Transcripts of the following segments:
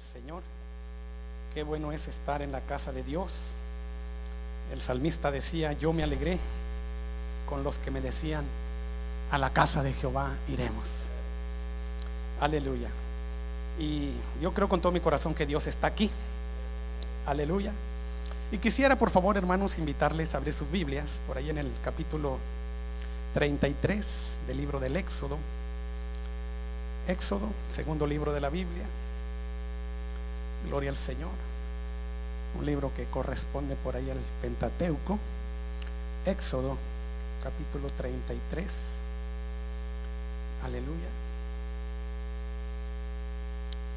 Señor. Qué bueno es estar en la casa de Dios. El salmista decía, yo me alegré con los que me decían, a la casa de Jehová iremos. Aleluya. Y yo creo con todo mi corazón que Dios está aquí. Aleluya. Y quisiera, por favor, hermanos, invitarles a abrir sus Biblias por ahí en el capítulo 33 del libro del Éxodo. Éxodo, segundo libro de la Biblia. Gloria al Señor. Un libro que corresponde por ahí al Pentateuco. Éxodo, capítulo 33. Aleluya.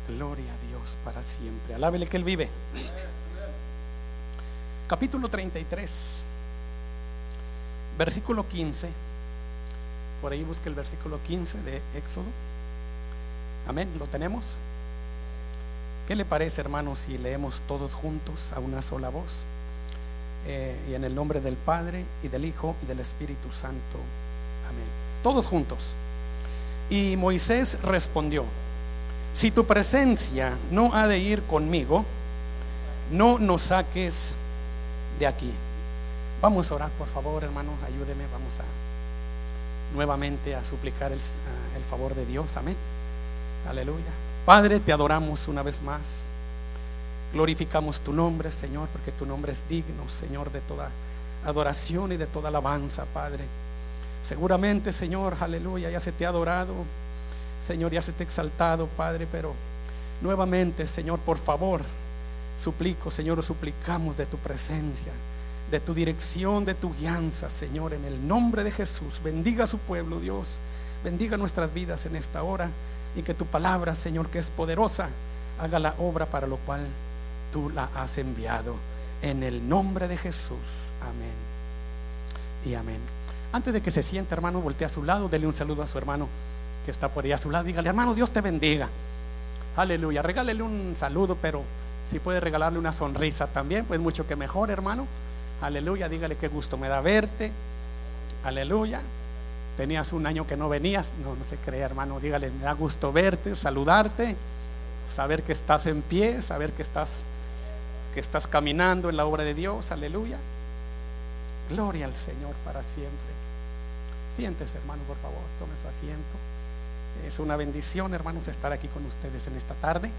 Gloria a Dios para siempre. Alábele que Él vive. Capítulo 33, versículo 15. Por ahí busque el versículo 15 de Éxodo. Amén. ¿Lo tenemos? ¿Qué le parece, hermanos, si leemos todos juntos a una sola voz? Eh, y en el nombre del Padre y del Hijo y del Espíritu Santo. Amén. Todos juntos. Y Moisés respondió, si tu presencia no ha de ir conmigo, no nos saques de aquí. Vamos a orar, por favor, hermanos, ayúdeme, vamos a nuevamente a suplicar el, el favor de Dios. Amén. Aleluya. Padre, te adoramos una vez más. Glorificamos tu nombre, Señor, porque tu nombre es digno, Señor, de toda adoración y de toda alabanza, Padre. Seguramente, Señor, aleluya, ya se te ha adorado, Señor, ya se te ha exaltado, Padre, pero nuevamente, Señor, por favor, suplico, Señor, suplicamos de tu presencia, de tu dirección, de tu guianza, Señor, en el nombre de Jesús. Bendiga a su pueblo, Dios. Bendiga nuestras vidas en esta hora y que tu palabra, Señor, que es poderosa, haga la obra para lo cual tú la has enviado. En el nombre de Jesús. Amén. Y amén. Antes de que se siente, hermano, voltee a su lado, dele un saludo a su hermano que está por ahí a su lado. Dígale, hermano, Dios te bendiga. Aleluya. Regálele un saludo, pero si puede regalarle una sonrisa también, pues mucho que mejor, hermano. Aleluya. Dígale qué gusto me da verte. Aleluya. Tenías un año que no venías. No, no se crea, hermano. Dígale, me da gusto verte, saludarte, saber que estás en pie, saber que estás que estás caminando en la obra de Dios. Aleluya. Gloria al Señor para siempre. Siéntese, hermano, por favor, tome su asiento. Es una bendición, hermanos, estar aquí con ustedes en esta tarde.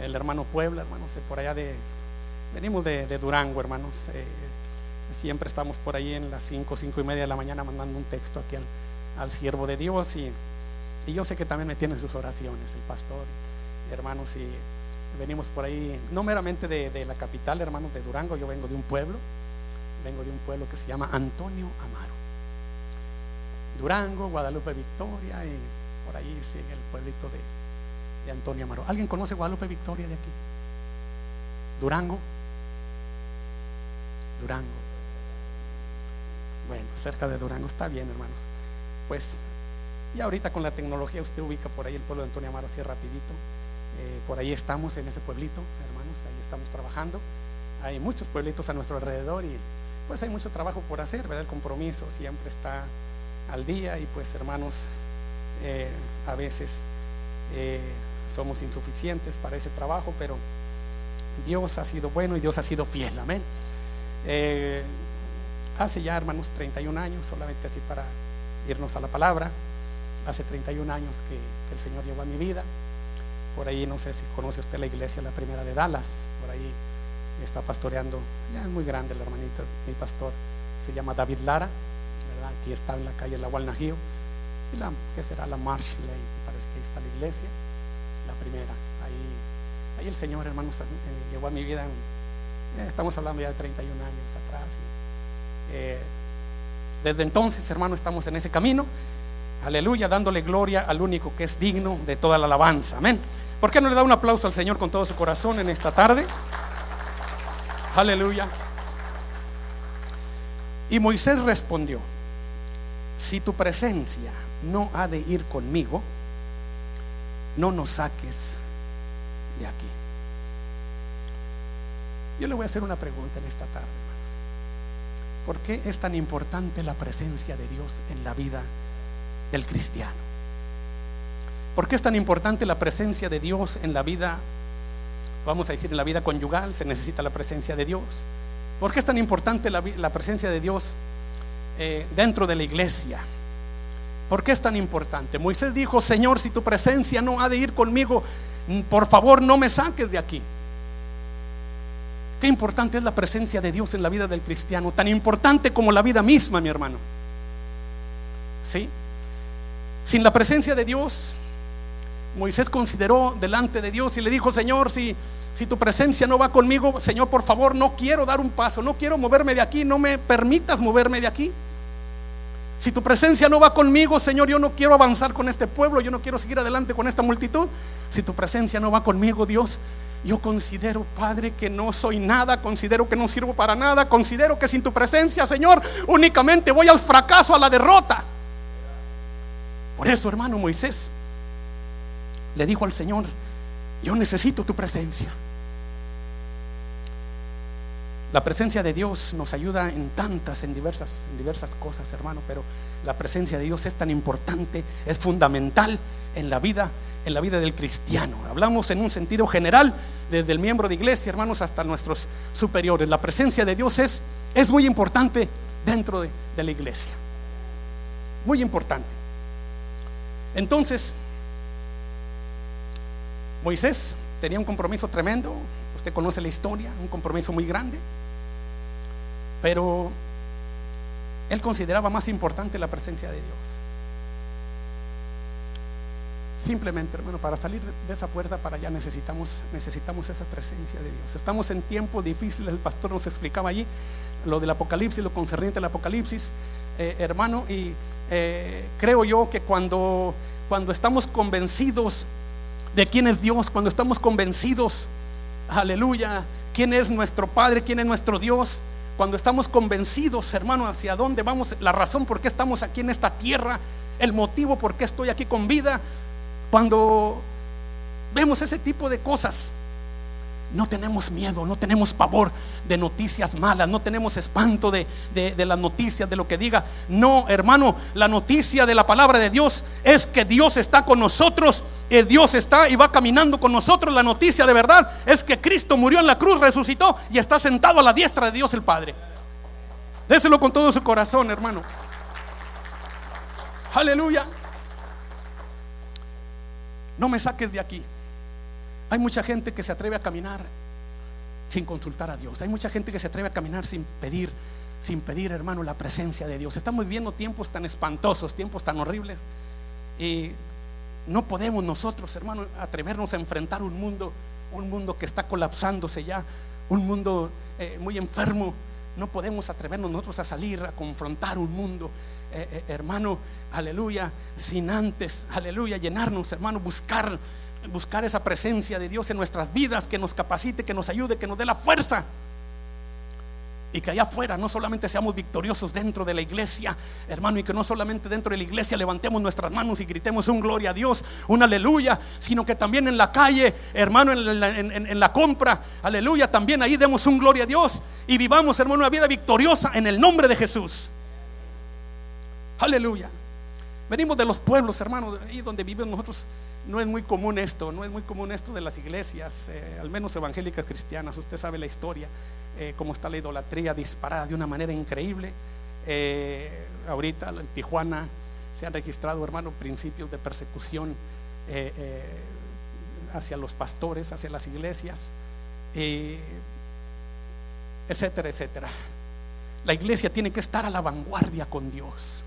El hermano Puebla, hermanos, por allá de. Venimos de, Durango, hermanos. Eh, siempre estamos por ahí en las 5, 5 y media de la mañana mandando un texto aquí al, siervo de Dios. Y, yo sé que también me tienen sus oraciones, el pastor, hermanos. Y venimos por ahí, no meramente de, la capital, hermanos, de Durango, yo vengo de un pueblo vengo de un pueblo que se llama Antonio Amaro. Durango, Guadalupe Victoria y por ahí sigue el pueblito de, Antonio Amaro. ¿Alguien conoce Guadalupe Victoria de aquí? Durango. Durango. Bueno, cerca de Durango está bien, hermanos. Pues y ahorita con la tecnología usted ubica por ahí el pueblo de Antonio Amaro así rapidito. Eh, por ahí estamos en ese pueblito, hermanos, ahí estamos trabajando. Hay muchos pueblitos a nuestro alrededor y pues hay mucho trabajo por hacer, ¿verdad? El compromiso siempre está al día y pues hermanos, eh, a veces eh, somos insuficientes para ese trabajo, pero Dios ha sido bueno y Dios ha sido fiel, amén. Hace ya, hermanos, 31 años, solamente así para irnos a la palabra, hace 31 años que, que el Señor llegó a mi vida. Por ahí, no sé si conoce usted la iglesia, la primera de Dallas, por ahí está pastoreando, ya es muy grande el hermanito, mi pastor, se llama David Lara, ¿verdad? aquí está en la calle La Gualnajío, y la, ¿qué será? La Marsh Lane, parece que ahí está la iglesia, la primera, ahí, ahí el Señor, hermanos, eh, llegó a mi vida, eh, estamos hablando ya de 31 años atrás, eh, desde entonces, hermanos, estamos en ese camino, aleluya, dándole gloria al único que es digno de toda la alabanza, amén. ¿Por qué no le da un aplauso al Señor con todo su corazón en esta tarde? Aleluya. Y Moisés respondió, si tu presencia no ha de ir conmigo, no nos saques de aquí. Yo le voy a hacer una pregunta en esta tarde. ¿Por qué es tan importante la presencia de Dios en la vida del cristiano? ¿Por qué es tan importante la presencia de Dios en la vida vamos a decir, en la vida conyugal se necesita la presencia de Dios. ¿Por qué es tan importante la, presencia de Dios eh, dentro de la iglesia? ¿Por qué es tan importante? Moisés dijo, Señor, si tu presencia no ha de ir conmigo, por favor no me saques de aquí. Qué importante es la presencia de Dios en la vida del cristiano, tan importante como la vida misma, mi hermano. ¿Sí? Sin la presencia de Dios, Moisés consideró delante de Dios y le dijo, Señor, si, si tu presencia no va conmigo, Señor, por favor, no quiero dar un paso, no quiero moverme de aquí, no me permitas moverme de aquí. Si tu presencia no va conmigo, Señor, yo no quiero avanzar con este pueblo, yo no quiero seguir adelante con esta multitud. Si tu presencia no va conmigo, Dios, yo considero, Padre, que no soy nada, considero que no sirvo para nada, considero que sin tu presencia, Señor, únicamente voy al fracaso, a la derrota. Por eso, hermano Moisés, le dijo al Señor, yo necesito tu presencia. La presencia de Dios nos ayuda en tantas, en diversas, en diversas cosas, hermano, pero la presencia de Dios es tan importante, es fundamental en la vida, en la vida del cristiano. Hablamos en un sentido general, desde el miembro de iglesia, hermanos, hasta nuestros superiores. La presencia de Dios es, es muy importante dentro de, de la iglesia. Muy importante. Entonces, Moisés tenía un compromiso tremendo, conoce la historia, un compromiso muy grande. Pero él consideraba más importante la presencia de Dios. Simplemente, hermano, para salir de esa puerta para allá necesitamos, necesitamos esa presencia de Dios. Estamos en tiempos difíciles, el pastor nos explicaba allí lo del Apocalipsis, lo concerniente al Apocalipsis, eh, hermano, y eh, creo yo que cuando, cuando estamos convencidos de quién es Dios, cuando estamos convencidos, aleluya, quién es nuestro Padre, quién es nuestro Dios, cuando estamos convencidos, hermano, hacia dónde vamos, la razón por qué estamos aquí en esta tierra, el motivo por qué estoy aquí con vida, cuando vemos ese tipo de cosas, no tenemos miedo, no tenemos pavor de noticias malas, no tenemos espanto de, las noticias, de lo que diga. No, hermano, la noticia de la palabra de Dios es que Dios está con nosotros, Dios está y va caminando con nosotros. La noticia de verdad es que Cristo murió en la cruz, resucitó y está sentado a la diestra de Dios el Padre. Déselo con todo su corazón, hermano. Aleluya. No me saques de aquí. Hay mucha gente que se atreve a caminar sin consultar a Dios. Hay mucha gente que se atreve a caminar sin pedir, sin pedir, hermano, la presencia de Dios. Estamos viviendo tiempos tan espantosos, tiempos tan horribles. Y no podemos nosotros, hermano, atrevernos a enfrentar un mundo, un mundo que está colapsándose ya, un mundo eh, muy enfermo. No podemos atrevernos nosotros a salir a confrontar un mundo, eh, eh, hermano, aleluya, sin antes, aleluya, llenarnos, hermano, buscar buscar esa presencia de Dios en nuestras vidas, que nos capacite, que nos ayude, que nos dé la fuerza. Y que allá afuera no solamente seamos victoriosos dentro de la iglesia, hermano, y que no solamente dentro de la iglesia levantemos nuestras manos y gritemos un gloria a Dios, un aleluya, sino que también en la calle, hermano, en la, compra, aleluya, también ahí demos un gloria a Dios y vivamos, hermano, una vida victoriosa en el nombre de Jesús. Aleluya. Venimos de los pueblos, hermano, ahí donde vivimos nosotros no es muy común esto, no es muy común esto de las iglesias, eh, al menos evangélicas cristianas. Usted sabe la historia, eh, cómo está la idolatría disparada de una manera increíble. Eh, ahorita en Tijuana se han registrado, hermano, principios de persecución hacia los pastores, hacia las iglesias, etcétera, etcétera. La iglesia tiene que estar a la vanguardia con Dios.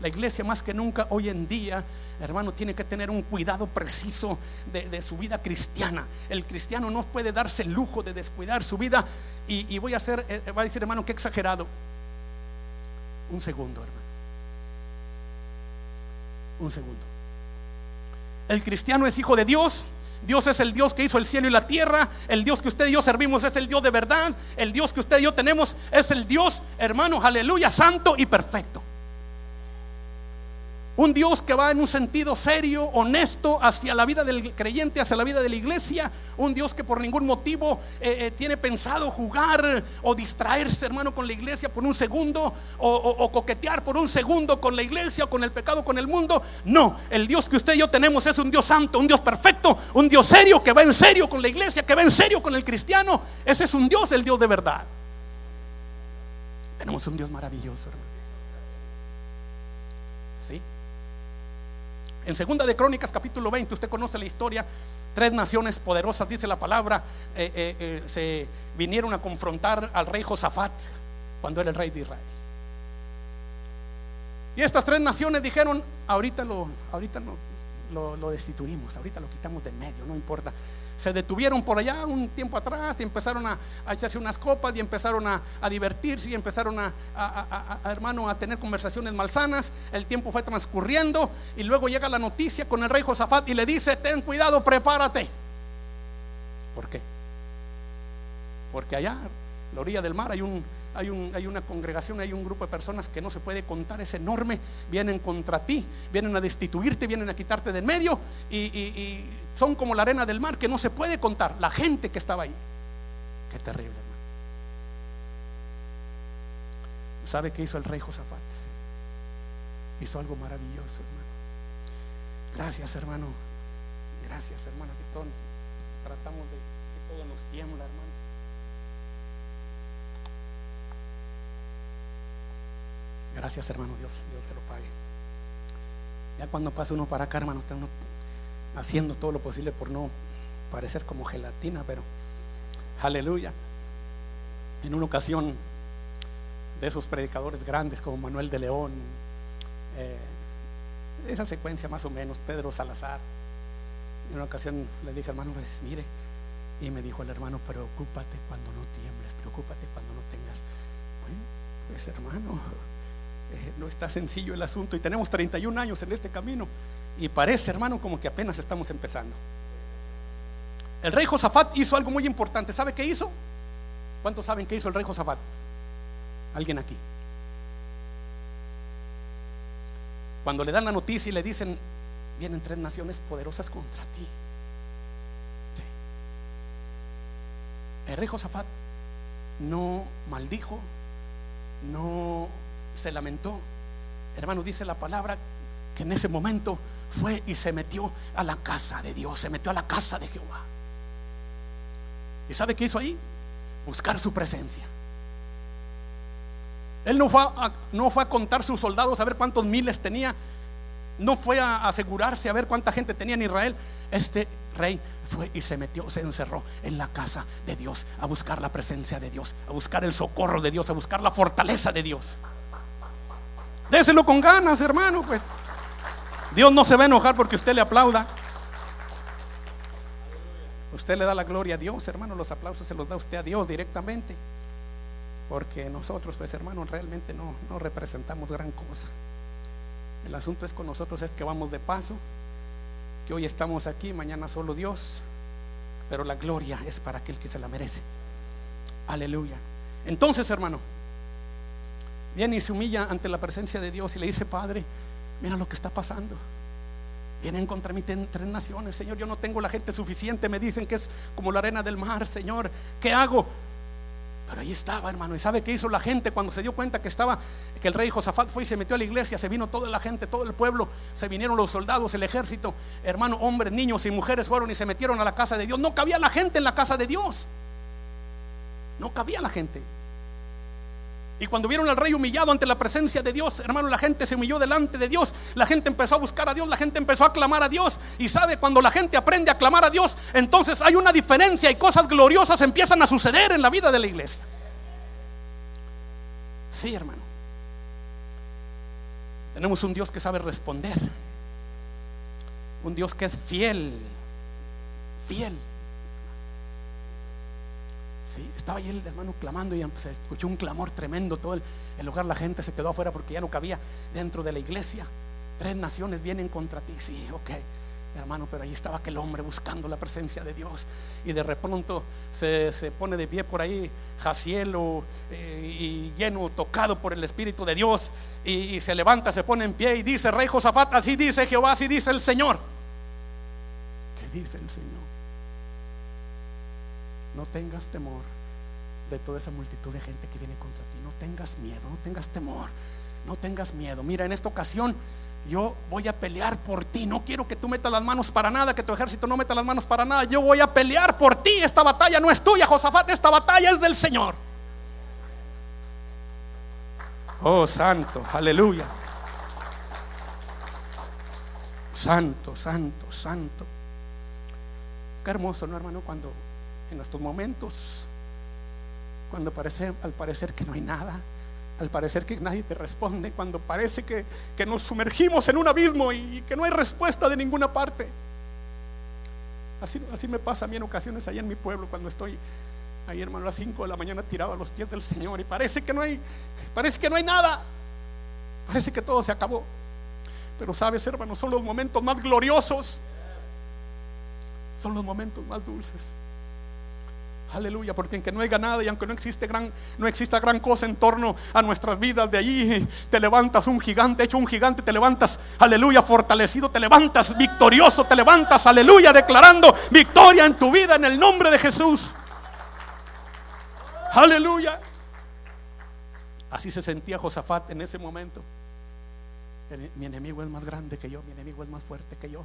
La iglesia más que nunca hoy en día, hermano, tiene que tener un cuidado preciso de, su vida cristiana. El cristiano no puede darse el lujo de descuidar su vida. Y, voy a hacer, eh, va a decir, hermano, que exagerado. Un segundo, hermano. Un segundo. El cristiano es hijo de Dios. Dios es el Dios que hizo el cielo y la tierra. El Dios que usted y yo servimos es el Dios de verdad. El Dios que usted y yo tenemos es el Dios, hermano, aleluya, santo y perfecto. Un Dios que va en un sentido serio, honesto hacia la vida del creyente, hacia la vida de la iglesia. Un Dios que por ningún motivo eh, eh, tiene pensado jugar o distraerse, hermano, con la iglesia por un segundo o, o, coquetear por un segundo con la iglesia o con el pecado, con el mundo. No, el Dios que usted y yo tenemos es un Dios santo, un Dios perfecto, un Dios serio que va en serio con la iglesia, que va en serio con el cristiano. Ese es un Dios, el Dios de verdad. Tenemos un Dios maravilloso, hermano. En segunda de Crónicas capítulo 20, usted conoce la historia, tres naciones poderosas, dice la palabra, eh, eh, eh, se vinieron a confrontar al rey Josafat cuando era el rey de Israel. Y estas tres naciones dijeron, ahorita lo, ahorita lo, lo destituimos, ahorita lo quitamos de medio, no importa se detuvieron por allá un tiempo atrás y empezaron a, echarse unas copas y empezaron a, divertirse y empezaron a, hermano, a tener conversaciones malsanas. El tiempo fue transcurriendo y luego llega la noticia con el rey Josafat y le dice, ten cuidado, prepárate. ¿Por qué? Porque allá, la orilla del mar, hay un, hay, un, hay, una congregación, hay un grupo de personas que no se puede contar, es enorme, vienen contra ti, vienen a destituirte, vienen a quitarte de medio y, son como la arena del mar que no se puede contar, la gente que estaba ahí. Qué terrible, hermano. ¿Sabe qué hizo el rey Josafat? Hizo algo maravilloso, hermano. Gracias, hermano. Gracias, que todos tratamos de que todo nos tiembla, hermano. Gracias, hermano Dios, Dios te lo pague. Ya cuando pasa uno para acá, hermano, está uno haciendo todo lo posible por no parecer como gelatina, pero aleluya. En una ocasión de esos predicadores grandes como Manuel de León, eh, esa secuencia más o menos, Pedro Salazar, en una ocasión le dije, hermano, pues, mire, y me dijo el hermano, preocúpate cuando no tiembles, preocúpate cuando no tengas. Bueno, pues hermano, eh, no está sencillo el asunto y tenemos 31 años en este camino y parece, hermano, como que apenas estamos empezando. El rey Josafat hizo algo muy importante. ¿Sabe qué hizo? ¿Cuántos saben qué hizo el rey Josafat? ¿Alguien aquí? Cuando le dan la noticia y le dicen, vienen tres naciones poderosas contra ti. El rey Josafat no maldijo, no se lamentó. Hermano, dice la palabra que en ese momento fue y se metió a la casa de Dios, se metió a la casa de Jehová. ¿Y sabe qué hizo ahí? Buscar su presencia. Él no fue, a, contar sus soldados a ver cuántos miles tenía. No fue a asegurarse a ver cuánta gente tenía en Israel. Este rey fue y se metió, se encerró en la casa de Dios a buscar la presencia de Dios, a buscar el socorro de Dios, a buscar la fortaleza de Dios. Déselo con ganas, hermano, pues. Dios no se va a enojar porque usted le aplauda. Usted le da la gloria a Dios, hermano. Los aplausos se los da usted a Dios directamente. Porque nosotros, pues, hermano, realmente no, no representamos gran cosa. El asunto es con nosotros es que vamos de paso, que hoy estamos aquí, mañana solo Dios, pero la gloria es para aquel que se la merece. Aleluya. Entonces, hermano, viene y se humilla ante la presencia de Dios y le dice, Padre, Mira lo que está pasando. Vienen contra mí tres naciones, Señor. Yo no tengo la gente suficiente. Me dicen que es como la arena del mar, Señor. ¿Qué hago? Pero ahí estaba, hermano. ¿Y sabe qué hizo la gente cuando se dio cuenta que estaba, que el rey Josafat fue y se metió a la iglesia? Se vino toda la gente, todo el pueblo. Se vinieron los soldados, el ejército. Hermano, hombres, niños y mujeres fueron y se metieron a la casa de Dios. No cabía la gente en la casa de Dios. No cabía la gente. Y cuando vieron al rey humillado ante la presencia de Dios, hermano, la gente se humilló delante de Dios. La gente empezó a buscar a Dios, la gente empezó a clamar a Dios. Y sabe, cuando la gente aprende a clamar a Dios, entonces hay una diferencia y cosas gloriosas empiezan a suceder en la vida de la iglesia. Sí, hermano. Tenemos un Dios que sabe responder. Un Dios que es fiel. Fiel. Estaba ahí el hermano clamando y se escuchó un clamor tremendo. Todo el, el lugar, la gente se quedó afuera porque ya no cabía dentro de la iglesia. Tres naciones vienen contra ti. Sí, ok. Hermano, pero ahí estaba aquel hombre buscando la presencia de Dios. Y de repente se, se pone de pie por ahí, Jacielo, eh, y lleno, tocado por el Espíritu de Dios. Y, y se levanta, se pone en pie y dice, Rey Josafat, así dice Jehová, así dice el Señor. ¿Qué dice el Señor? No tengas temor de toda esa multitud de gente que viene contra ti. No tengas miedo, no tengas temor, no tengas miedo. Mira, en esta ocasión yo voy a pelear por ti. No quiero que tú metas las manos para nada, que tu ejército no meta las manos para nada. Yo voy a pelear por ti. Esta batalla no es tuya, Josafat. Esta batalla es del Señor. Oh, santo, aleluya. Santo, santo, santo. Qué hermoso, ¿no, hermano? Cuando en estos momentos, cuando parece, al parecer que no hay nada, al parecer que nadie te responde, cuando parece que, que nos sumergimos en un abismo y que no hay respuesta de ninguna parte. Así, así me pasa a mí en ocasiones allá en mi pueblo cuando estoy ahí hermano a las 5 de la mañana tirado a los pies del Señor y parece que no hay parece que no hay nada. Parece que todo se acabó. Pero sabes, hermano, son los momentos más gloriosos. Son los momentos más dulces. Aleluya, porque aunque no haya nada y aunque no existe gran, no exista gran cosa en torno a nuestras vidas, de allí te levantas un gigante, hecho un gigante, te levantas, aleluya, fortalecido, te levantas victorioso, te levantas, aleluya, declarando victoria en tu vida en el nombre de Jesús. Aleluya. Así se sentía Josafat en ese momento. Mi enemigo es más grande que yo, mi enemigo es más fuerte que yo.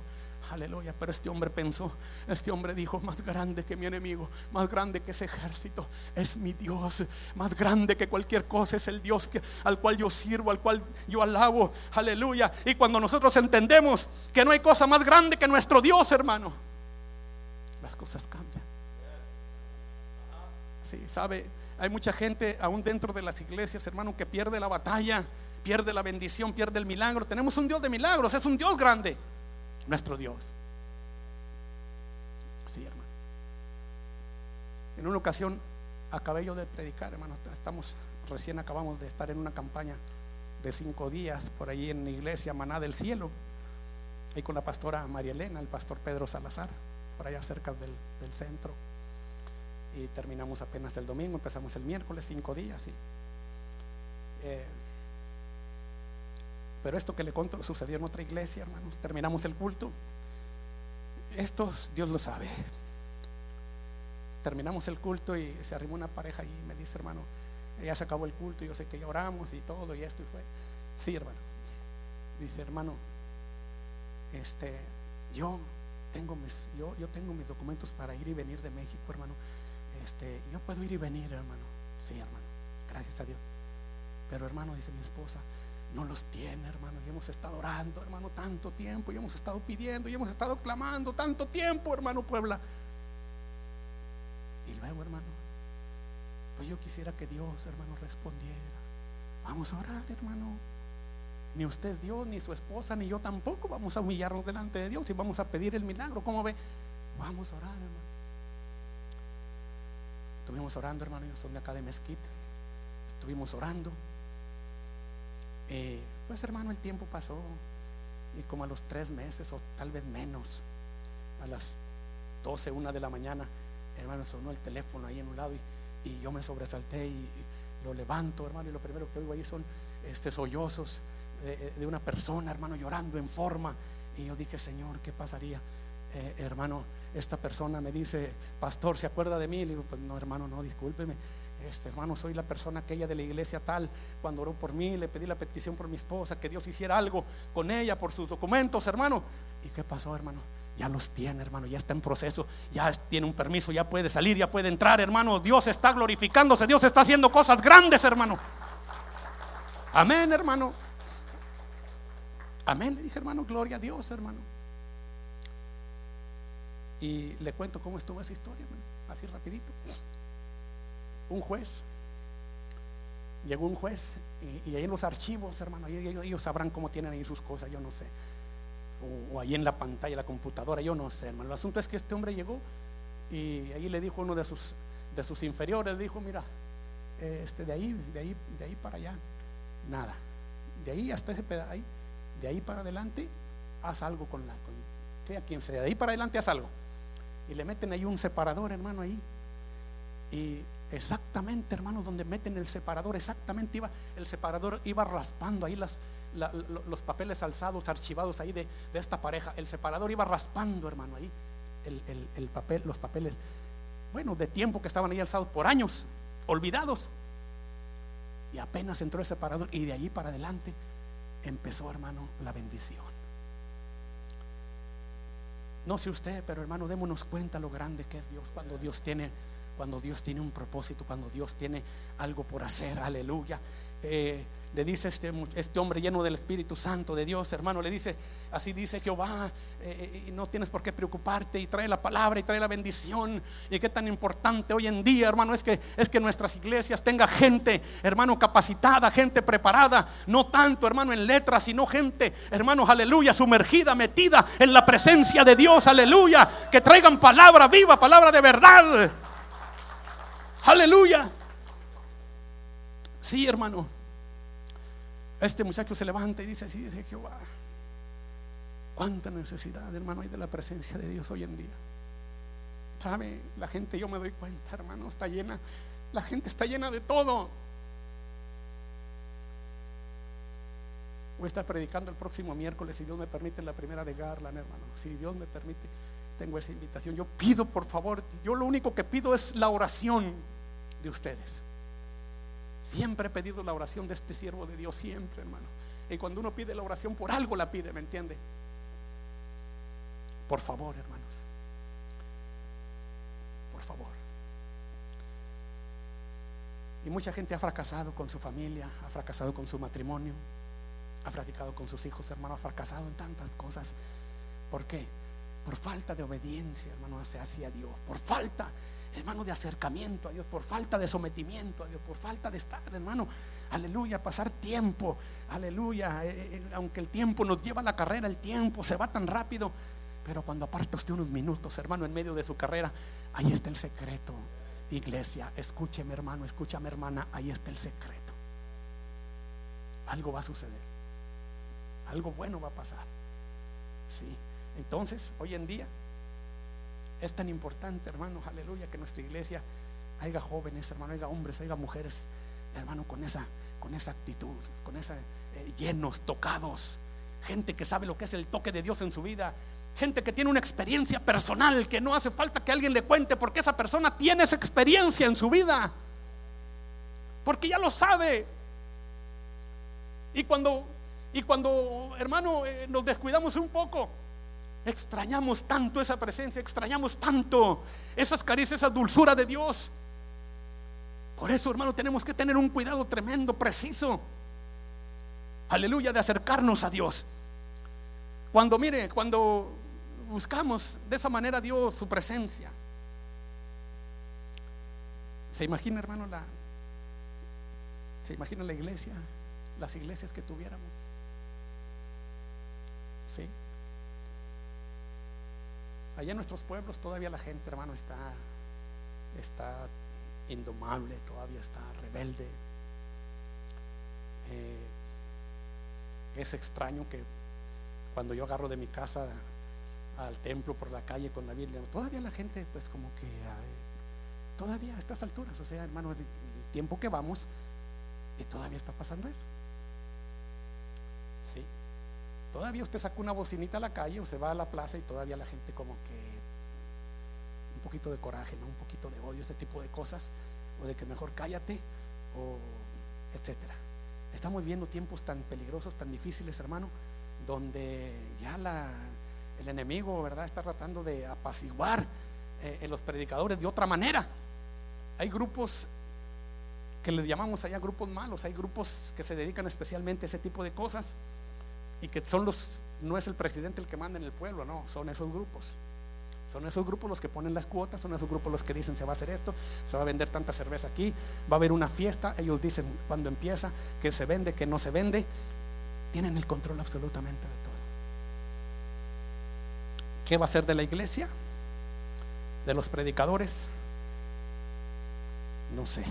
Aleluya, pero este hombre pensó, este hombre dijo, más grande que mi enemigo, más grande que ese ejército, es mi Dios, más grande que cualquier cosa, es el Dios al cual yo sirvo, al cual yo alabo, aleluya. Y cuando nosotros entendemos que no hay cosa más grande que nuestro Dios, hermano, las cosas cambian. Sí, sabe, hay mucha gente aún dentro de las iglesias, hermano, que pierde la batalla, pierde la bendición, pierde el milagro. Tenemos un Dios de milagros, es un Dios grande nuestro Dios. Sí, hermano. En una ocasión acabé yo de predicar, hermano. Estamos, recién acabamos de estar en una campaña de cinco días por ahí en la iglesia Maná del Cielo, ahí con la pastora María Elena, el pastor Pedro Salazar, por allá cerca del, centro. Y terminamos apenas el domingo, empezamos el miércoles, cinco días. Y, eh, pero esto que le conto sucedió en otra iglesia, hermanos. Terminamos el culto. Esto Dios lo sabe. Terminamos el culto y se arrimó una pareja y me dice, hermano, ya se acabó el culto, yo sé que ya oramos y todo y esto y fue. Sí, hermano. Dice, hermano, este, yo tengo mis, yo, yo tengo mis documentos para ir y venir de México, hermano. Este, yo puedo ir y venir, hermano. Sí, hermano. Gracias a Dios. Pero hermano, dice mi esposa, no los tiene, hermano. Y hemos estado orando, hermano, tanto tiempo. Y hemos estado pidiendo, y hemos estado clamando tanto tiempo, hermano Puebla. Y luego, hermano, pues yo quisiera que Dios, hermano, respondiera. Vamos a orar, hermano. Ni usted es Dios, ni su esposa, ni yo tampoco vamos a humillarnos delante de Dios y vamos a pedir el milagro. ¿Cómo ve? Vamos a orar, hermano. Estuvimos orando, hermano, yo soy de acá de Mezquita. Estuvimos orando. Eh, pues hermano, el tiempo pasó y como a los tres meses o tal vez menos, a las 12, una de la mañana, hermano, sonó el teléfono ahí en un lado y, yo me sobresalté y, lo levanto, hermano, y lo primero que oigo ahí son este, sollozos de, una persona, hermano, llorando en forma. Y yo dije, Señor, ¿qué pasaría? Eh, hermano, esta persona me dice, pastor, ¿se acuerda de mí? Y le digo, pues no, hermano, no, discúlpeme este hermano, soy la persona aquella de la iglesia tal, cuando oró por mí, le pedí la petición por mi esposa, que Dios hiciera algo con ella por sus documentos, hermano. ¿Y qué pasó, hermano? Ya los tiene, hermano, ya está en proceso, ya tiene un permiso, ya puede salir, ya puede entrar, hermano. Dios está glorificándose, Dios está haciendo cosas grandes, hermano. Amén, hermano. Amén, le dije, hermano, gloria a Dios, hermano. Y le cuento cómo estuvo esa historia, hermano, así rapidito un juez. Llegó un juez y, ahí en los archivos, hermano, ellos, sabrán cómo tienen ahí sus cosas, yo no sé. O, ahí en la pantalla, la computadora, yo no sé, hermano. El asunto es que este hombre llegó y ahí le dijo uno de sus, de sus inferiores, dijo, mira, este, de ahí, de ahí, de ahí para allá, nada. De ahí hasta ese pedazo, de ahí para adelante, haz algo con la, sea quien sea, de ahí para adelante haz algo. Y le meten ahí un separador, hermano, ahí. Y exactamente, hermano, donde meten el separador, exactamente iba, el separador iba raspando ahí las, los papeles alzados, archivados ahí de, esta pareja. El separador iba raspando, hermano, ahí el, papel, los papeles, bueno, de tiempo que estaban ahí alzados por años, olvidados. Y apenas entró el separador y de ahí para adelante empezó, hermano, la bendición. No sé usted, pero hermano, démonos cuenta lo grande que es Dios cuando Dios tiene, cuando Dios tiene un propósito, cuando Dios tiene algo por hacer. Aleluya. Eh, le dice este, este hombre lleno del Espíritu Santo de Dios, hermano, le dice, así dice Jehová, eh, eh, y no tienes por qué preocuparte, y trae la palabra y trae la bendición, y qué tan importante hoy en día, hermano, es que, es que nuestras iglesias tenga gente, hermano, capacitada, gente preparada, no tanto, hermano, en letras, sino gente, hermanos, aleluya, sumergida, metida en la presencia de Dios, aleluya, que traigan palabra viva, palabra de verdad, aleluya. Sí, hermano. Este muchacho se levanta y dice, sí, dice Jehová, cuánta necesidad, hermano, hay de la presencia de Dios hoy en día. ¿Sabe? La gente, yo me doy cuenta, hermano, está llena, la gente está llena de todo. Voy a estar predicando el próximo miércoles, si Dios me permite, en la primera de Garland, hermano. Si Dios me permite, tengo esa invitación. Yo pido, por favor, yo lo único que pido es la oración de ustedes. Siempre he pedido la oración de este siervo de Dios, siempre, hermano. Y cuando uno pide la oración, por algo la pide, ¿me entiende? Por favor, hermanos. Por favor. Y mucha gente ha fracasado con su familia, ha fracasado con su matrimonio, ha fracasado con sus hijos, hermano, ha fracasado en tantas cosas. ¿Por qué? Por falta de obediencia, hermano, hacia Dios. Por falta hermano, de acercamiento a Dios, por falta de sometimiento a Dios, por falta de estar, hermano, aleluya, pasar tiempo, aleluya, eh, eh, eh, aunque el tiempo nos lleva a la carrera, el tiempo se va tan rápido, pero cuando aparta usted unos minutos, hermano, en medio de su carrera, ahí está el secreto, iglesia, escúcheme, hermano, escúchame, hermana, ahí está el secreto. Algo va a suceder, algo bueno va a pasar, sí. Entonces, hoy en día, es tan importante, hermanos, aleluya, que nuestra iglesia haya jóvenes, hermano, haya hombres, haya mujeres, hermano, con esa, con esa actitud, con esa eh, llenos, tocados, gente que sabe lo que es el toque de Dios en su vida, gente que tiene una experiencia personal, que no hace falta que alguien le cuente, porque esa persona tiene esa experiencia en su vida, porque ya lo sabe. Y cuando, y cuando, hermano, eh, nos descuidamos un poco, Extrañamos tanto esa presencia, extrañamos tanto esas caricias, esa dulzura de Dios. Por eso, hermano, tenemos que tener un cuidado tremendo, preciso. Aleluya, de acercarnos a Dios. Cuando, mire, cuando buscamos de esa manera a Dios, su presencia. ¿Se imagina, hermano, la... ¿Se imagina la iglesia? Las iglesias que tuviéramos. ¿Sí? Allá en nuestros pueblos todavía la gente, hermano, está, está indomable, todavía está rebelde. Eh, es extraño que cuando yo agarro de mi casa al templo por la calle con la Biblia, todavía la gente, pues como que todavía a estas alturas, o sea, hermano, el, tiempo que vamos, y todavía está pasando eso. Sí. Todavía usted saca una bocinita a la calle o se va a la plaza y todavía la gente como que un poquito de coraje, un poquito de odio, ese tipo de cosas, o de que mejor cállate, o etcétera. Estamos viendo tiempos tan peligrosos, tan difíciles, hermano, donde ya la, el enemigo, ¿verdad?, está tratando de apaciguar eh, en los predicadores de otra manera. Hay grupos que le llamamos allá grupos malos, hay grupos que se dedican especialmente a ese tipo de cosas y que son los, no es el presidente el que manda en el pueblo, no, son esos grupos. Son esos grupos los que ponen las cuotas, son esos grupos los que dicen se va a hacer esto, se va a vender tanta cerveza aquí, va a haber una fiesta, ellos dicen cuando empieza, que se vende, que no se vende, tienen el control absolutamente de todo. ¿Qué va a ser de la iglesia? ¿De los predicadores? No sé.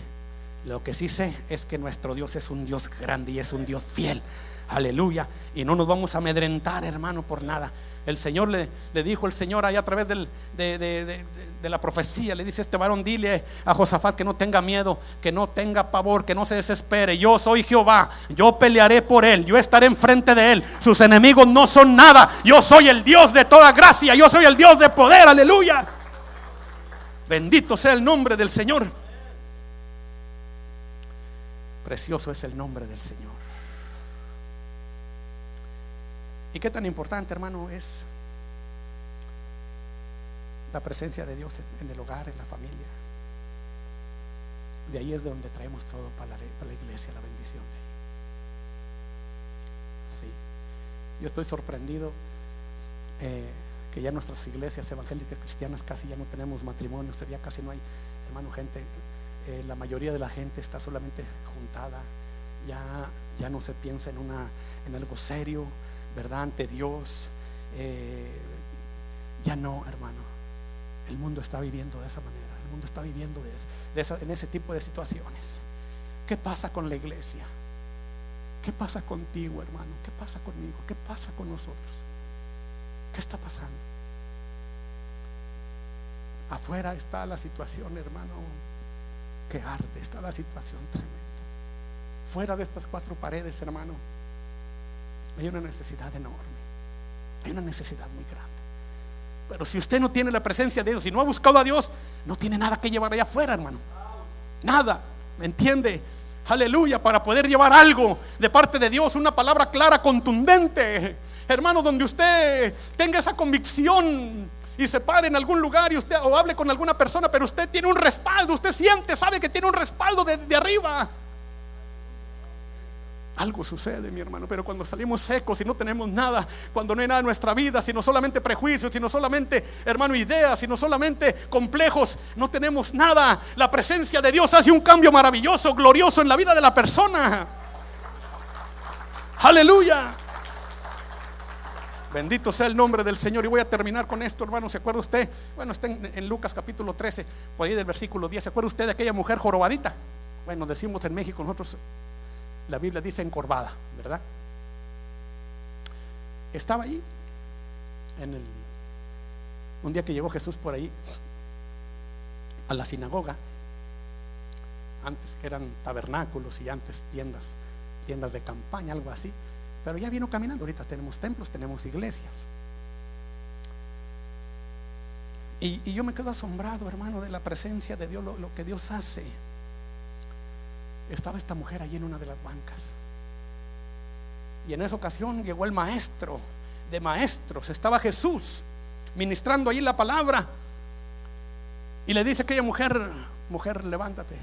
Lo que sí sé es que nuestro Dios es un Dios grande y es un Dios fiel Aleluya. Y no nos vamos a amedrentar, hermano, por nada. El Señor le, dijo, el Señor ahí a través de, de, la profecía, le dice este varón, dile a Josafat que no tenga miedo, que no tenga pavor, que no se desespere. Yo soy Jehová, yo pelearé por él, yo estaré enfrente de él. Sus enemigos no son nada. Yo soy el Dios de toda gracia, yo soy el Dios de poder, aleluya. Bendito sea el nombre del Señor. Precioso es el nombre del Señor. ¿Y qué tan importante, hermano, es la presencia de Dios en el hogar, en la familia? De ahí es de donde traemos todo para la, para la iglesia, la bendición de ahí. Sí, yo estoy sorprendido eh, que ya nuestras iglesias evangélicas cristianas casi ya no tenemos matrimonios, ya casi no hay, hermano, gente, eh, la mayoría de la gente está solamente juntada, ya, ya no se piensa en, una, en algo serio ¿verdad? Ante Dios. Eh, ya no, hermano. El mundo está viviendo de esa manera. El mundo está viviendo de, esa, en ese tipo de situaciones. ¿Qué pasa con la iglesia? ¿Qué pasa contigo, hermano? ¿Qué pasa conmigo? ¿Qué pasa con nosotros? ¿Qué está pasando? Afuera está la situación, hermano, que arde, está la situación tremenda. Fuera de estas cuatro paredes, hermano, hay una necesidad enorme. Hay una necesidad muy grande. Pero si usted no tiene la presencia de Dios y no ha buscado a Dios, no tiene nada que llevar allá afuera, hermano. Nada. ¿Me entiende? Aleluya, para poder llevar algo de parte de Dios, una palabra clara, contundente. Hermano, donde usted tenga esa convicción y se pare en algún lugar y usted o hable con alguna persona, pero usted tiene un respaldo, usted siente, sabe que tiene un respaldo de, de arriba. Algo sucede, mi hermano, pero cuando salimos secos y no tenemos nada, cuando no hay nada en nuestra vida, sino solamente prejuicios, sino solamente, hermano, ideas, sino solamente complejos, no tenemos nada. La presencia de Dios hace un cambio maravilloso, glorioso en la vida de la persona. Aleluya. Bendito sea el nombre del Señor. Y voy a terminar con esto, hermano. ¿Se acuerda usted? Bueno, está en, Lucas capítulo 13, por ahí del versículo 10. ¿Se acuerda usted de aquella mujer jorobadita? Bueno, decimos en México nosotros la Biblia dice encorvada, ¿verdad? Estaba ahí en el un día que llegó Jesús por ahí a la sinagoga, antes que eran tabernáculos y antes tiendas, tiendas de campaña, algo así, pero ya vino caminando, ahorita tenemos templos, tenemos iglesias. Y, yo me quedo asombrado, hermano, de la presencia de Dios, lo que Dios hace estaba esta mujer allí en una de las bancas. Y en esa ocasión llegó el maestro de maestros, estaba Jesús ministrando allí la palabra. Y le dice aquella mujer, mujer, levántate.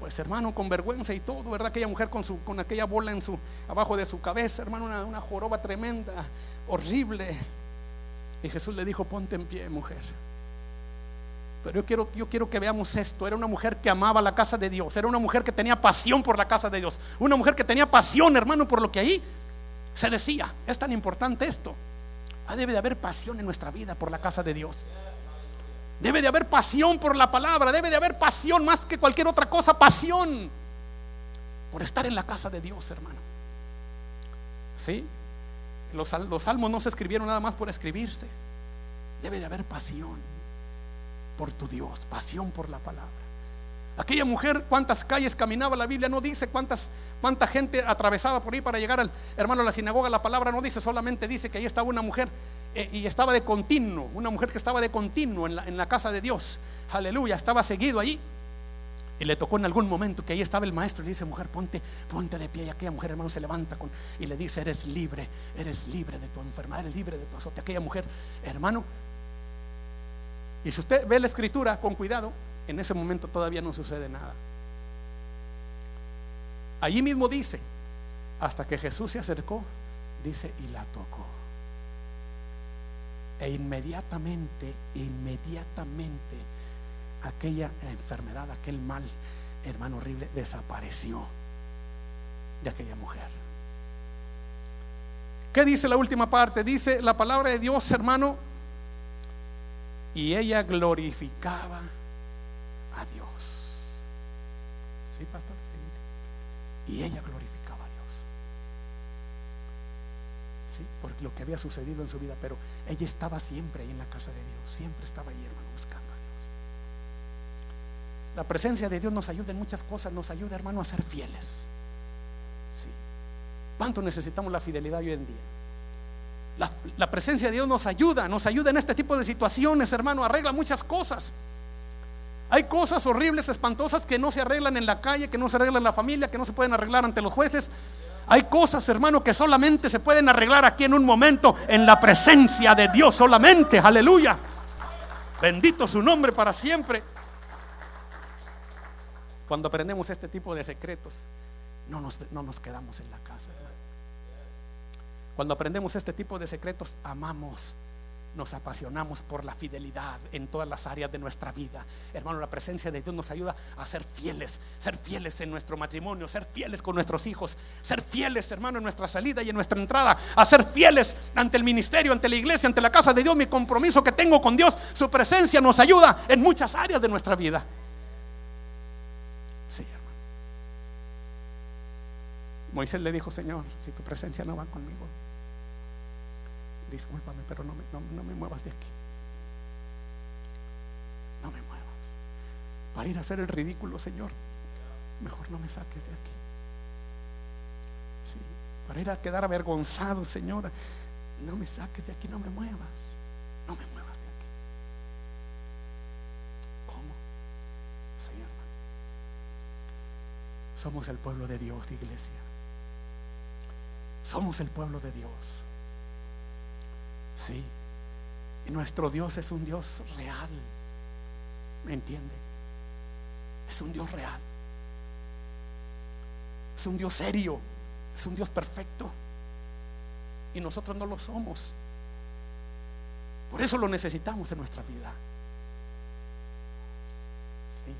Pues hermano, con vergüenza y todo, ¿verdad? Aquella mujer con, su, con aquella bola en su, abajo de su cabeza, hermano, una, una joroba tremenda, horrible. Y Jesús le dijo, ponte en pie, mujer. Pero yo quiero, yo quiero que veamos esto. Era una mujer que amaba la casa de Dios. Era una mujer que tenía pasión por la casa de Dios. Una mujer que tenía pasión, hermano, por lo que ahí se decía. Es tan importante esto. Ah, debe de haber pasión en nuestra vida por la casa de Dios. Debe de haber pasión por la palabra. Debe de haber pasión más que cualquier otra cosa. Pasión por estar en la casa de Dios, hermano. ¿Sí? Los, los salmos no se escribieron nada más por escribirse. Debe de haber pasión por tu Dios, pasión por la palabra. Aquella mujer, cuántas calles caminaba, la Biblia no dice cuántas, cuánta gente atravesaba por ahí para llegar al hermano a la sinagoga. La palabra no dice, solamente dice que ahí estaba una mujer eh, y estaba de continuo, una mujer que estaba de continuo en la, en la casa de Dios. Aleluya, estaba seguido ahí. Y le tocó en algún momento que ahí estaba el maestro y le dice, mujer, ponte, ponte de pie. Y aquella mujer, hermano, se levanta con, y le dice, eres libre, eres libre de tu enfermedad, eres libre de tu azote. Aquella mujer, hermano, y si usted ve la escritura con cuidado, en ese momento todavía no sucede nada. Allí mismo dice, hasta que Jesús se acercó, dice, y la tocó. E inmediatamente, inmediatamente, aquella enfermedad, aquel mal, hermano horrible, desapareció de aquella mujer. ¿Qué dice la última parte? Dice la palabra de Dios, hermano, y ella glorificaba a Dios. ¿Sí, pastor? Y ella glorificaba a Dios. ¿sí? por lo que había sucedido en su vida, pero ella estaba siempre ahí en la casa de Dios, siempre estaba ahí, hermano, buscando a Dios. La presencia de Dios nos ayuda en muchas cosas, nos ayuda, hermano, a ser fieles. ¿sí? ¿Cuánto necesitamos la fidelidad hoy en día? La, presencia de Dios nos ayuda, nos ayuda en este tipo de situaciones, hermano, arregla muchas cosas. Hay cosas horribles, espantosas que no se arreglan en la calle, que no se arreglan en la familia, que no se pueden arreglar ante los jueces. Hay cosas, hermano, que solamente se pueden arreglar aquí en un momento, en la presencia de Dios solamente. Aleluya. Bendito su nombre para siempre. Cuando aprendemos este tipo de secretos, no nos, no nos quedamos en la casa. Cuando aprendemos este tipo de secretos, amamos nos apasionamos por la fidelidad en todas las áreas de nuestra vida. Hermano, la presencia de Dios nos ayuda a ser fieles, ser fieles en nuestro matrimonio, ser fieles con nuestros hijos, ser fieles, hermano, en nuestra salida y en nuestra entrada, a ser fieles ante el ministerio, ante la iglesia, ante la casa de Dios, mi compromiso que tengo con Dios, su presencia nos ayuda en muchas áreas de nuestra vida. Sí, hermano. Moisés le dijo, Señor, si tu presencia no va conmigo, discúlpame, pero no me, no, me muevas de aquí. No me muevas. Para ir a hacer el ridículo, Señor, mejor no me saques de aquí. Sí, para ir a quedar avergonzado, Señor, no me saques de aquí, no me muevas. No me muevas de aquí. ¿Cómo? Señor, somos el pueblo de Dios, iglesia. Somos el pueblo de Dios. Sí. Y nuestro Dios es un Dios real. ¿Me entiende? Es un Dios real. Es un Dios serio. Es un Dios perfecto. Y nosotros no lo somos. Por eso lo necesitamos en nuestra vida. Sí.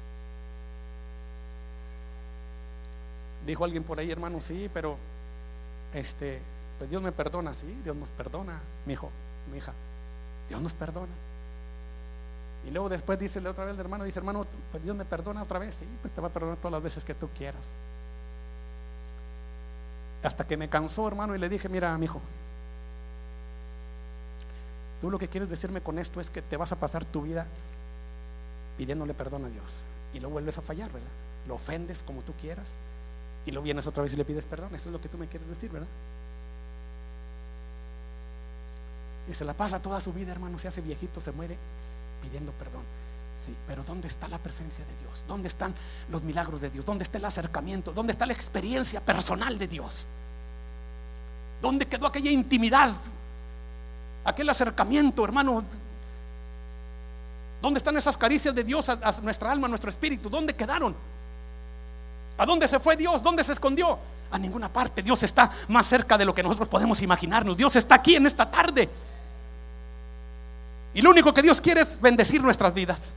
Dijo alguien por ahí, hermano, sí, pero este, pues Dios me perdona, sí, Dios nos perdona, mi hijo, mi hija. Dios nos perdona. Y luego después dice otra vez el hermano, dice, hermano, pues Dios me perdona otra vez, sí, pues te va a perdonar todas las veces que tú quieras. Hasta que me cansó, hermano, y le dije, mira, mi hijo, tú lo que quieres decirme con esto es que te vas a pasar tu vida pidiéndole perdón a Dios. Y luego vuelves a fallar, ¿verdad? Lo ofendes como tú quieras. Y luego vienes otra vez y le pides perdón. Eso es lo que tú me quieres decir, ¿verdad? Y se la pasa toda su vida, hermano, se hace viejito, se muere pidiendo perdón. Sí, pero ¿dónde está la presencia de Dios? ¿Dónde están los milagros de Dios? ¿Dónde está el acercamiento? ¿Dónde está la experiencia personal de Dios? ¿Dónde quedó aquella intimidad? Aquel acercamiento, hermano. ¿Dónde están esas caricias de Dios a, a nuestra alma, a nuestro espíritu? ¿Dónde quedaron? ¿A dónde se fue Dios? ¿Dónde se escondió? A ninguna parte. Dios está más cerca de lo que nosotros podemos imaginarnos. Dios está aquí en esta tarde. Y lo único que Dios quiere es bendecir nuestras vidas.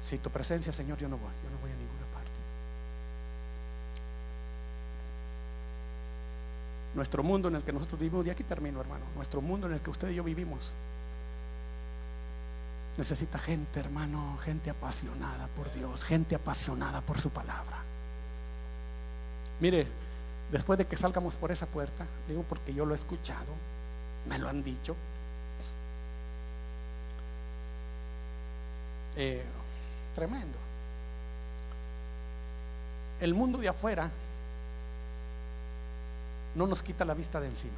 Si tu presencia, Señor, yo no voy, yo no voy a ninguna parte. Nuestro mundo en el que nosotros vivimos, y aquí termino, hermano, nuestro mundo en el que usted y yo vivimos, necesita gente, hermano, gente apasionada por Dios, gente apasionada por su palabra. Mire, después de que salgamos por esa puerta, digo porque yo lo he escuchado, me lo han dicho. Eh, tremendo. El mundo de afuera no nos quita la vista de encima.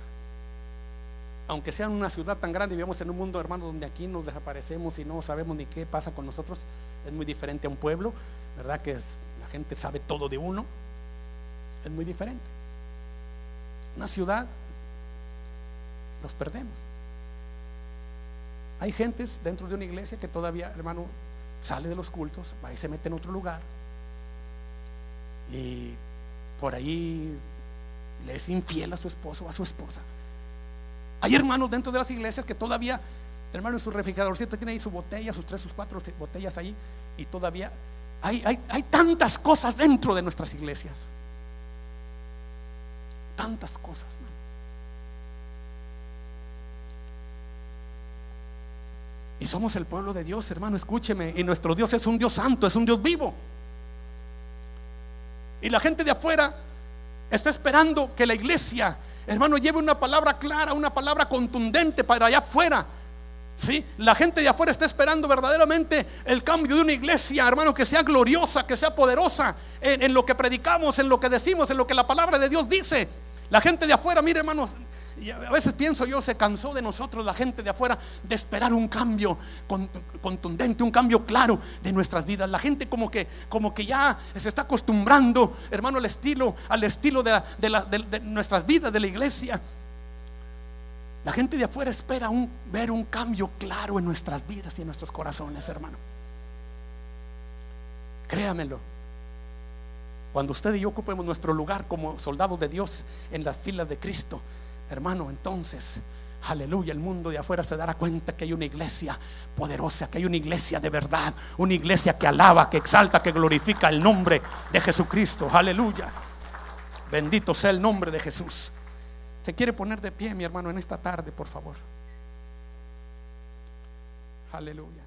Aunque sea en una ciudad tan grande vivimos en un mundo, hermano, donde aquí nos desaparecemos y no sabemos ni qué pasa con nosotros, es muy diferente a un pueblo, ¿verdad? Que la gente sabe todo de uno, es muy diferente una ciudad, los perdemos. Hay gentes dentro de una iglesia que todavía, hermano, sale de los cultos, va y se mete en otro lugar. Y por ahí le es infiel a su esposo o a su esposa. Hay hermanos dentro de las iglesias que todavía, hermano, en su refrigeradorcito tiene ahí su botella, sus tres, sus cuatro botellas ahí, y todavía hay, hay, hay tantas cosas dentro de nuestras iglesias tantas cosas. Y somos el pueblo de Dios, hermano, escúcheme. Y nuestro Dios es un Dios santo, es un Dios vivo. Y la gente de afuera está esperando que la iglesia, hermano, lleve una palabra clara, una palabra contundente para allá afuera. ¿Sí? La gente de afuera está esperando verdaderamente el cambio de una iglesia, hermano, que sea gloriosa, que sea poderosa en, en, lo que predicamos, en lo que decimos, en lo que la palabra de Dios dice. La gente de afuera, mire hermanos, y a veces pienso yo, se cansó de nosotros, la gente de afuera, de esperar un cambio contundente, un cambio claro de nuestras vidas. La gente como que, como que ya se está acostumbrando, hermano, al estilo, al estilo de, de nuestras vidas, de la iglesia. La gente de afuera espera ver un cambio claro en nuestras vidas y en nuestros corazones, hermano. Créamelo. Cuando usted y yo ocupemos nuestro lugar como soldados de Dios en las filas de Cristo, hermano, entonces, aleluya, el mundo de afuera se dará cuenta que hay una iglesia poderosa, que hay una iglesia de verdad, una iglesia que alaba, que exalta, que glorifica el nombre de Jesucristo. Aleluya. Bendito sea el nombre de Jesús. Se quiere poner de pie, mi hermano, en esta tarde, por favor. Aleluya.